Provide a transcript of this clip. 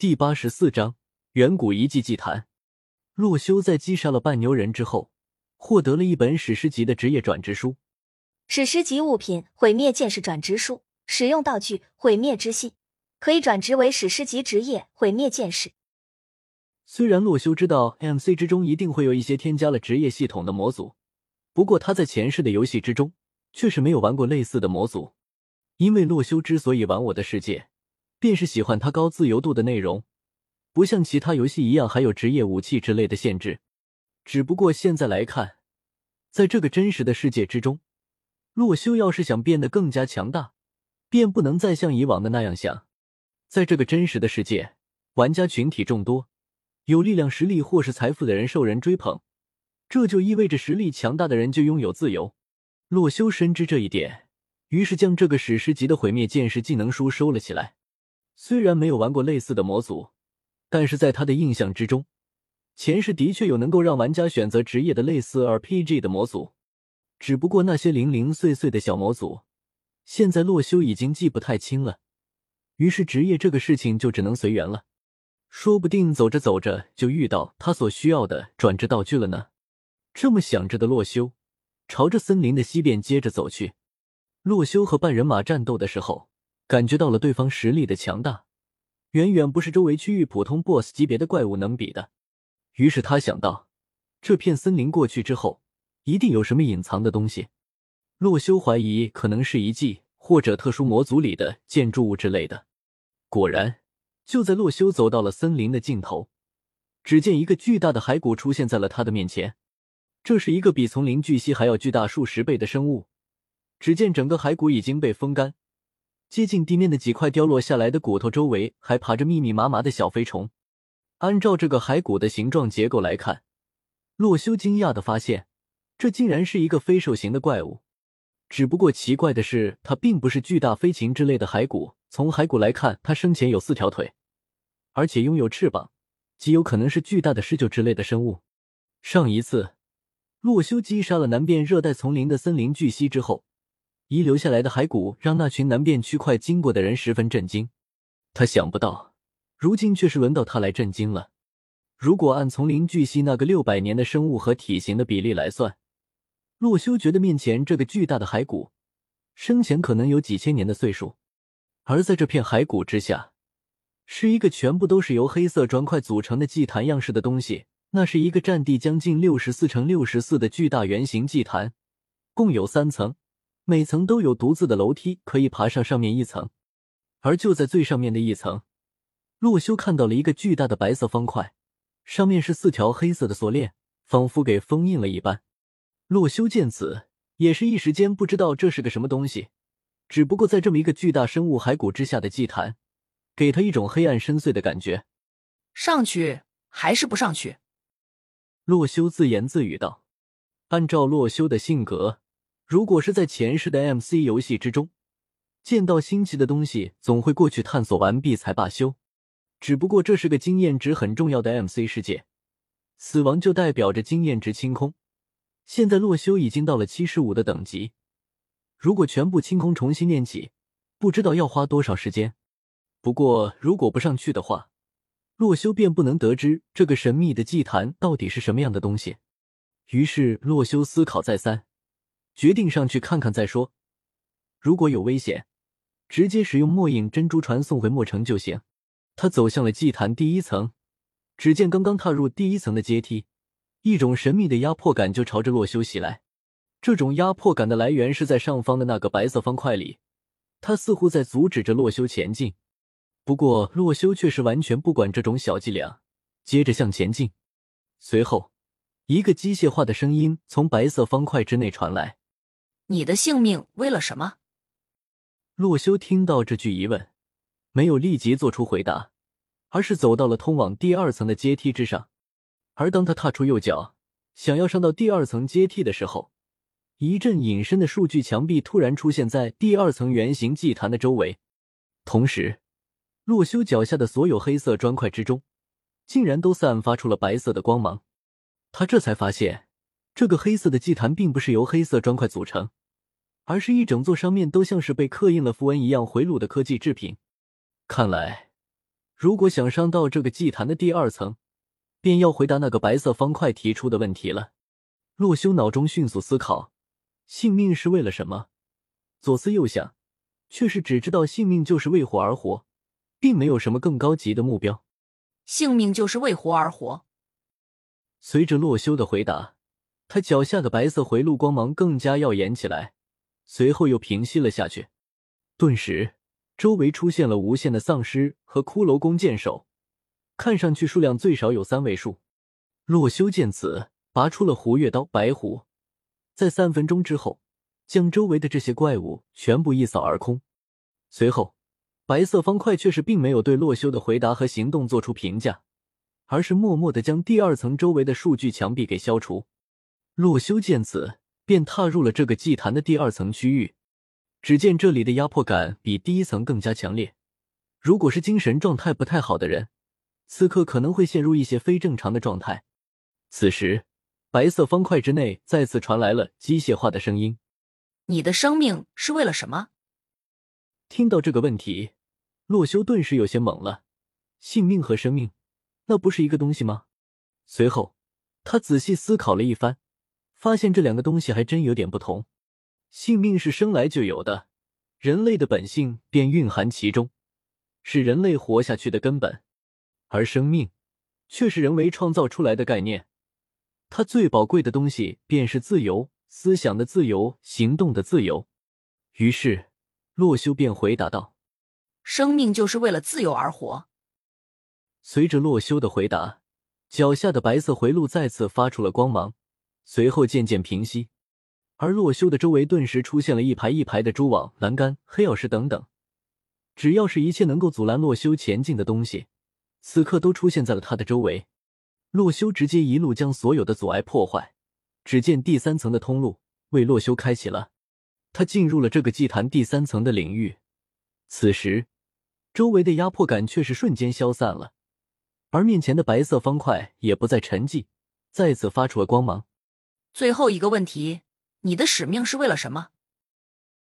第八十四章远古遗迹祭坛。洛修在击杀了半牛人之后，获得了一本史诗级的职业转职书。史诗级物品毁灭剑士转职书，使用道具毁灭之心，可以转职为史诗级职业毁灭剑士。虽然洛修知道 MC 之中一定会有一些添加了职业系统的模组，不过他在前世的游戏之中却是没有玩过类似的模组。因为洛修之所以玩我的世界。便是喜欢它高自由度的内容，不像其他游戏一样还有职业武器之类的限制。只不过现在来看，在这个真实的世界之中，洛修要是想变得更加强大，便不能再像以往的那样想。在这个真实的世界，玩家群体众多，有力量、实力或是财富的人受人追捧，这就意味着实力强大的人就拥有自由。洛修深知这一点，于是将这个史诗级的毁灭剑士技能书收了起来。虽然没有玩过类似的模组，但是在他的印象之中，前世的确有能够让玩家选择职业的类似 RPG 的模组。只不过那些零零碎碎的小模组，现在洛修已经记不太清了。于是职业这个事情就只能随缘了，说不定走着走着就遇到他所需要的转职道具了呢。这么想着的洛修，朝着森林的西边接着走去。洛修和半人马战斗的时候。感觉到了对方实力的强大，远远不是周围区域普通 BOSS 级别的怪物能比的。于是他想到，这片森林过去之后，一定有什么隐藏的东西。洛修怀疑可能是遗迹或者特殊模组里的建筑物之类的。果然，就在洛修走到了森林的尽头，只见一个巨大的骸骨出现在了他的面前。这是一个比丛林巨蜥还要巨大数十倍的生物。只见整个骸骨已经被风干。接近地面的几块掉落下来的骨头周围还爬着密密麻麻的小飞虫。按照这个骸骨的形状结构来看，洛修惊讶的发现，这竟然是一个飞兽型的怪物。只不过奇怪的是，它并不是巨大飞禽之类的骸骨。从骸骨来看，它生前有四条腿，而且拥有翅膀，极有可能是巨大的狮鹫之类的生物。上一次，洛修击杀了南边热带丛林的森林巨蜥之后。遗留下来的骸骨让那群南边区块经过的人十分震惊。他想不到，如今却是轮到他来震惊了。如果按丛林巨蜥那个六百年的生物和体型的比例来算，洛修觉得面前这个巨大的骸骨，生前可能有几千年的岁数。而在这片骸骨之下，是一个全部都是由黑色砖块组成的祭坛样式的东西。那是一个占地将近六十四乘六十四的巨大圆形祭坛，共有三层。每层都有独自的楼梯，可以爬上上面一层。而就在最上面的一层，洛修看到了一个巨大的白色方块，上面是四条黑色的锁链，仿佛给封印了一般。洛修见此，也是一时间不知道这是个什么东西。只不过在这么一个巨大生物骸骨之下的祭坛，给他一种黑暗深邃的感觉。上去还是不上去？洛修自言自语道：“按照洛修的性格。”如果是在前世的 MC 游戏之中，见到新奇的东西，总会过去探索完毕才罢休。只不过这是个经验值很重要的 MC 世界，死亡就代表着经验值清空。现在洛修已经到了七十五的等级，如果全部清空重新练起，不知道要花多少时间。不过如果不上去的话，洛修便不能得知这个神秘的祭坛到底是什么样的东西。于是洛修思考再三。决定上去看看再说。如果有危险，直接使用末影珍珠传送回墨城就行。他走向了祭坛第一层，只见刚刚踏入第一层的阶梯，一种神秘的压迫感就朝着洛修袭来。这种压迫感的来源是在上方的那个白色方块里，他似乎在阻止着洛修前进。不过洛修却是完全不管这种小伎俩，接着向前进。随后，一个机械化的声音从白色方块之内传来。你的性命为了什么？洛修听到这句疑问，没有立即做出回答，而是走到了通往第二层的阶梯之上。而当他踏出右脚，想要上到第二层阶梯的时候，一阵隐身的数据墙壁突然出现在第二层圆形祭坛的周围，同时，洛修脚下的所有黑色砖块之中，竟然都散发出了白色的光芒。他这才发现，这个黑色的祭坛并不是由黑色砖块组成。而是一整座上面都像是被刻印了符文一样回路的科技制品。看来，如果想上到这个祭坛的第二层，便要回答那个白色方块提出的问题了。洛修脑中迅速思考：性命是为了什么？左思右想，却是只知道性命就是为活而活，并没有什么更高级的目标。性命就是为活而活。随着洛修的回答，他脚下的白色回路光芒更加耀眼起来，随后又平息了下去。顿时，周围出现了无限的丧尸和骷髅弓箭手，看上去数量最少有三位数。洛修见此，拔出了胡月刀白虎，在三分钟之后。将周围的这些怪物全部一扫而空。随后，白色方块却是并没有对洛修的回答和行动做出评价，而是默默的将第二层周围的数据墙壁给消除。洛修见此，便踏入了这个祭坛的第二层区域。只见这里的压迫感比第一层更加强烈。如果是精神状态不太好的人，此刻可能会陷入一些非正常的状态。此时，白色方块之内再次传来了机械化的声音。你的生命是为了什么？听到这个问题，洛修顿时有些懵了。性命和生命，那不是一个东西吗？随后，他仔细思考了一番，发现这两个东西还真有点不同。性命是生来就有的，人类的本性便蕴含其中，是人类活下去的根本；而生命，却是人为创造出来的概念。它最宝贵的东西便是自由。思想的自由，行动的自由。于是，洛修便回答道：“生命就是为了自由而活。”随着洛修的回答，脚下的白色回路再次发出了光芒，随后渐渐平息。而洛修的周围顿时出现了一排一排的蛛网、栏杆、黑曜石等等，只要是一切能够阻拦洛修前进的东西，此刻都出现在了他的周围。洛修直接一路将所有的阻碍破坏。只见第三层的通路为洛修开启了，他进入了这个祭坛第三层的领域。此时，周围的压迫感却是瞬间消散了，而面前的白色方块也不再沉寂，再次发出了光芒。最后一个问题，你的使命是为了什么？